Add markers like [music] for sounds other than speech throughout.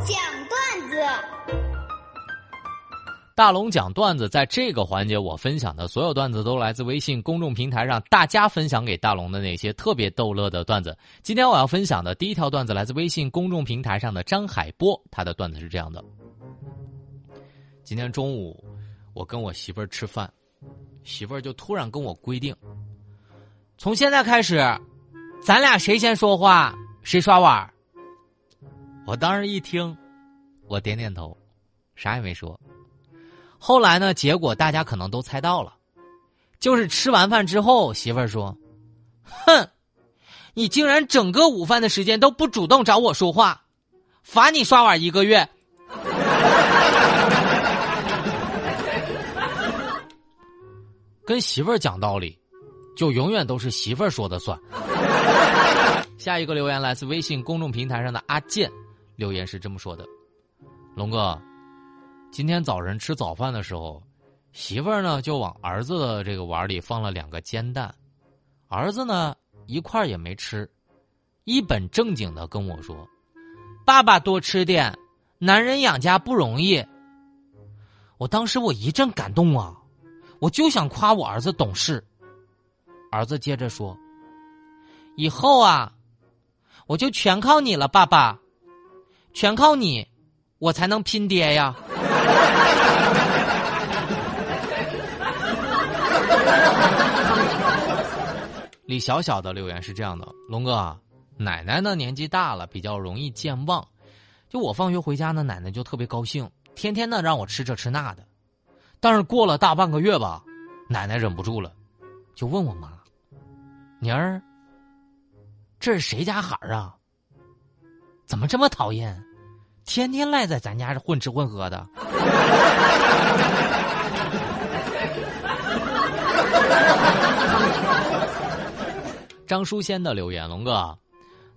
讲段子。大龙讲段子，在这个环节，我分享的所有段子都来自微信公众平台上大家分享给大龙的那些特别逗乐的段子。今天我要分享的第一条段子来自微信公众平台上的张海波，他的段子是这样的：今天中午，我跟我媳妇儿吃饭，媳妇儿就突然跟我规定，从现在开始，咱俩谁先说话谁刷碗。我当时一听，我点点头，啥也没说。后来呢？结果大家可能都猜到了，就是吃完饭之后，媳妇儿说：“哼，你竟然整个午饭的时间都不主动找我说话，罚你刷碗一个月。[laughs] ”跟媳妇儿讲道理，就永远都是媳妇儿说的算。下一个留言来自微信公众平台上的阿健，留言是这么说的：“龙哥。”今天早晨吃早饭的时候，媳妇儿呢就往儿子的这个碗里放了两个煎蛋，儿子呢一块也没吃，一本正经的跟我说：“爸爸多吃点，男人养家不容易。”我当时我一阵感动啊，我就想夸我儿子懂事。儿子接着说：“以后啊，我就全靠你了，爸爸，全靠你，我才能拼爹呀。[laughs] ”李小小的留言是这样的：龙哥，奶奶呢年纪大了，比较容易健忘。就我放学回家呢，奶奶就特别高兴，天天呢让我吃这吃那的。但是过了大半个月吧，奶奶忍不住了，就问我妈：“妮儿，这是谁家孩儿啊？怎么这么讨厌？天天赖在咱家是混吃混喝的。[laughs] ”张书仙的留言，龙哥，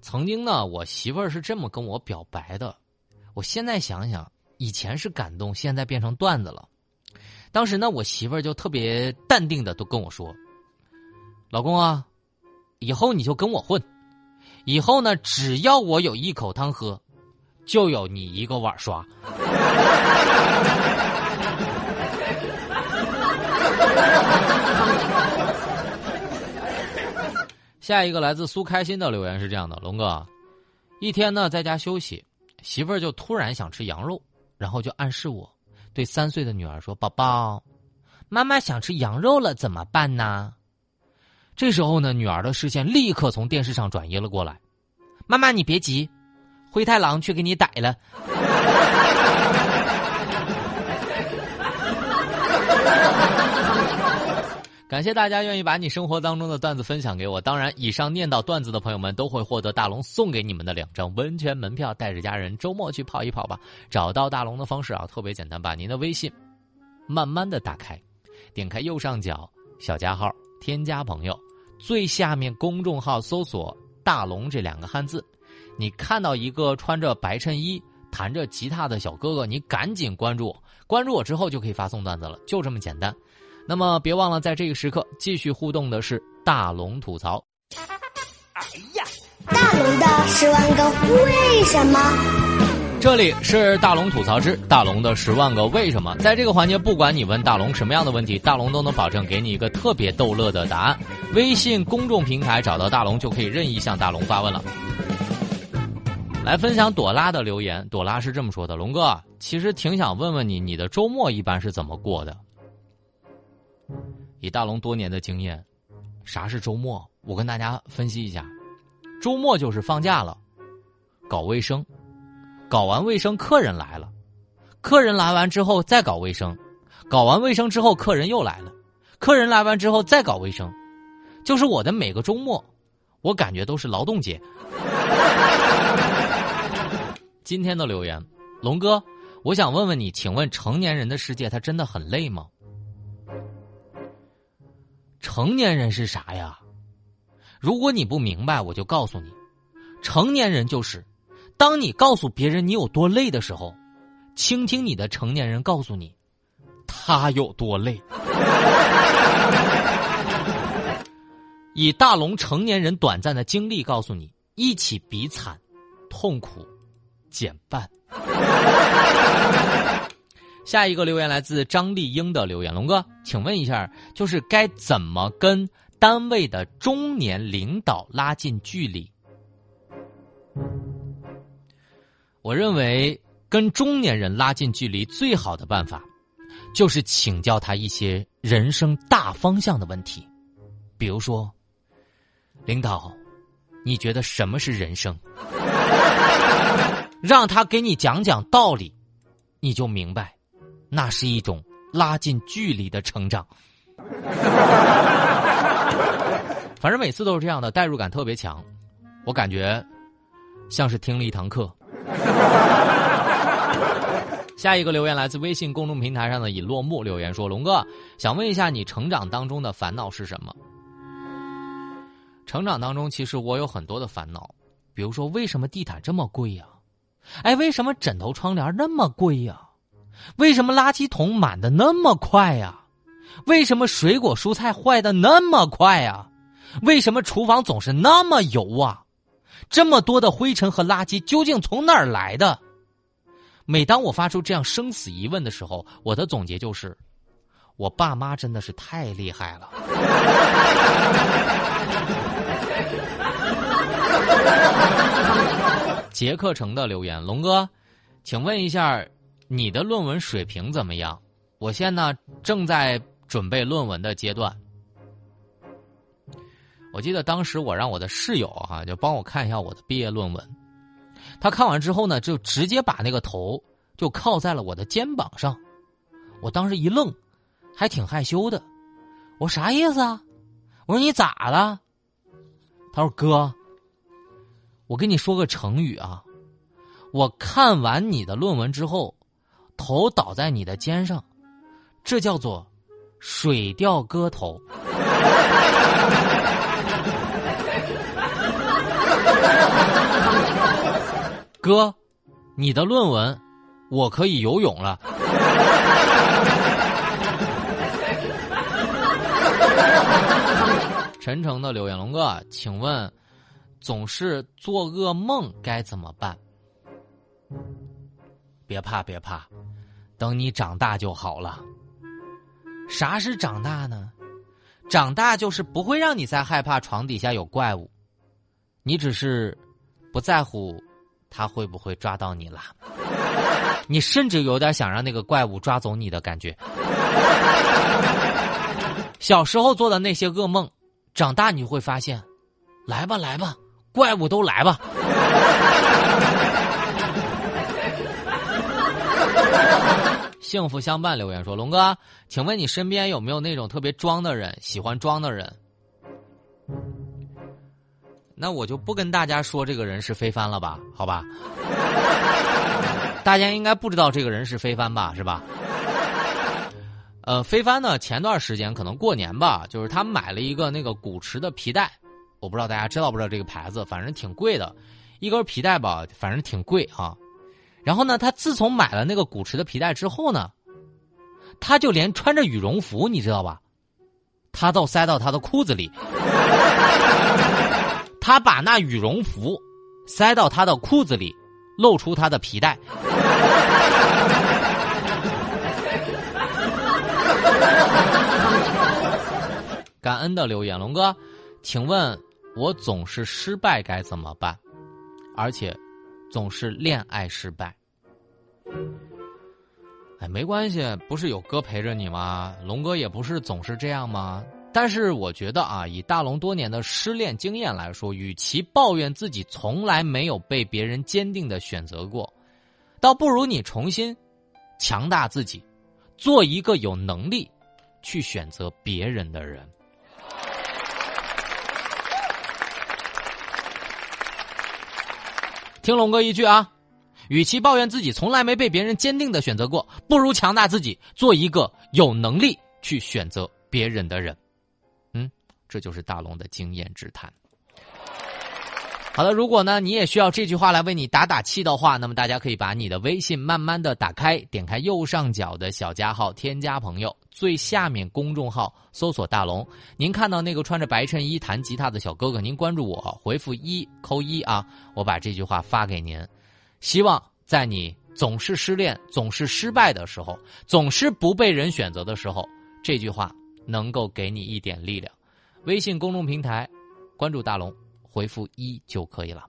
曾经呢，我媳妇儿是这么跟我表白的。我现在想想，以前是感动，现在变成段子了。当时呢，我媳妇儿就特别淡定的都跟我说：“老公啊，以后你就跟我混，以后呢，只要我有一口汤喝，就有你一个碗刷。[laughs] ”下一个来自苏开心的留言是这样的：龙哥，一天呢在家休息，媳妇儿就突然想吃羊肉，然后就暗示我，对三岁的女儿说：“宝宝，妈妈想吃羊肉了，怎么办呢？”这时候呢，女儿的视线立刻从电视上转移了过来。妈妈，你别急，灰太狼去给你逮了。[laughs] 感谢大家愿意把你生活当中的段子分享给我。当然，以上念到段子的朋友们都会获得大龙送给你们的两张温泉门票，带着家人周末去泡一泡吧。找到大龙的方式啊，特别简单，把您的微信慢慢的打开，点开右上角小加号，添加朋友，最下面公众号搜索“大龙”这两个汉字，你看到一个穿着白衬衣、弹着吉他的小哥哥，你赶紧关注，关注我之后就可以发送段子了，就这么简单。那么别忘了，在这个时刻继续互动的是大龙吐槽。哎呀，大龙的十万个为什么？这里是大龙吐槽之大龙的十万个为什么。在这个环节，不管你问大龙什么样的问题，大龙都能保证给你一个特别逗乐的答案。微信公众平台找到大龙，就可以任意向大龙发问了。来分享朵拉的留言，朵拉是这么说的：“龙哥，其实挺想问问你，你的周末一般是怎么过的？”以大龙多年的经验，啥是周末？我跟大家分析一下，周末就是放假了，搞卫生，搞完卫生客人来了，客人来完之后再搞卫生，搞完卫生之后客人又来了，客人来完之后再搞卫生，就是我的每个周末，我感觉都是劳动节。[laughs] 今天的留言，龙哥，我想问问你，请问成年人的世界，他真的很累吗？成年人是啥呀？如果你不明白，我就告诉你，成年人就是，当你告诉别人你有多累的时候，倾听你的成年人告诉你，他有多累。[laughs] 以大龙成年人短暂的经历告诉你，一起比惨、痛苦、减半。[laughs] 下一个留言来自张丽英的留言，龙哥，请问一下，就是该怎么跟单位的中年领导拉近距离？我认为跟中年人拉近距离最好的办法，就是请教他一些人生大方向的问题，比如说，领导，你觉得什么是人生？[laughs] 让他给你讲讲道理，你就明白。那是一种拉近距离的成长，[laughs] 反正每次都是这样的，代入感特别强，我感觉像是听了一堂课。[laughs] 下一个留言来自微信公众平台上的尹落木留言说：“龙哥，想问一下你成长当中的烦恼是什么？成长当中其实我有很多的烦恼，比如说为什么地毯这么贵呀？哎，为什么枕头窗帘那么贵呀？”为什么垃圾桶满的那么快呀？为什么水果蔬菜坏的那么快呀？为什么厨房总是那么油啊？这么多的灰尘和垃圾究竟从哪儿来的？每当我发出这样生死疑问的时候，我的总结就是：我爸妈真的是太厉害了。[laughs] 杰克城的留言，龙哥，请问一下。你的论文水平怎么样？我现在正在准备论文的阶段。我记得当时我让我的室友哈，就帮我看一下我的毕业论文。他看完之后呢，就直接把那个头就靠在了我的肩膀上。我当时一愣，还挺害羞的。我啥意思啊？我说你咋了？他说哥，我跟你说个成语啊。我看完你的论文之后。头倒在你的肩上，这叫做水调歌头。[laughs] [laughs] 哥，你的论文我可以游泳了。[laughs] 陈诚的留言，龙哥，请问，总是做噩梦该怎么办？别怕，别怕。等你长大就好了。啥是长大呢？长大就是不会让你再害怕床底下有怪物，你只是不在乎他会不会抓到你了。你甚至有点想让那个怪物抓走你的感觉。小时候做的那些噩梦，长大你会发现，来吧来吧，怪物都来吧。幸福相伴留言说：“龙哥，请问你身边有没有那种特别装的人，喜欢装的人？那我就不跟大家说这个人是飞帆了吧？好吧，大家应该不知道这个人是飞帆吧？是吧？呃，飞帆呢，前段时间可能过年吧，就是他买了一个那个古驰的皮带，我不知道大家知道不知道这个牌子，反正挺贵的，一根皮带吧，反正挺贵啊。”然后呢，他自从买了那个古驰的皮带之后呢，他就连穿着羽绒服，你知道吧？他都塞到他的裤子里，他把那羽绒服塞到他的裤子里，露出他的皮带。[laughs] 感恩的留言，龙哥，请问我总是失败该怎么办？而且。总是恋爱失败，哎，没关系，不是有哥陪着你吗？龙哥也不是总是这样吗？但是我觉得啊，以大龙多年的失恋经验来说，与其抱怨自己从来没有被别人坚定的选择过，倒不如你重新强大自己，做一个有能力去选择别人的人。[laughs] 听龙哥一句啊，与其抱怨自己从来没被别人坚定的选择过，不如强大自己，做一个有能力去选择别人的人。这就是大龙的经验之谈。好了如果呢你也需要这句话来为你打打气的话那么大家可以把你的微信慢慢的打开点开右上角的小加号添加朋友最下面公众号搜索大龙。您看到那个穿着白衬衣弹吉他的小哥哥您关注我回复一扣一啊我把这句话发给您。希望在你总是失恋总是失败的时候总是不被人选择的时候这句话能够给你一点力量。微信公众平台关注大龙回复一就可以了。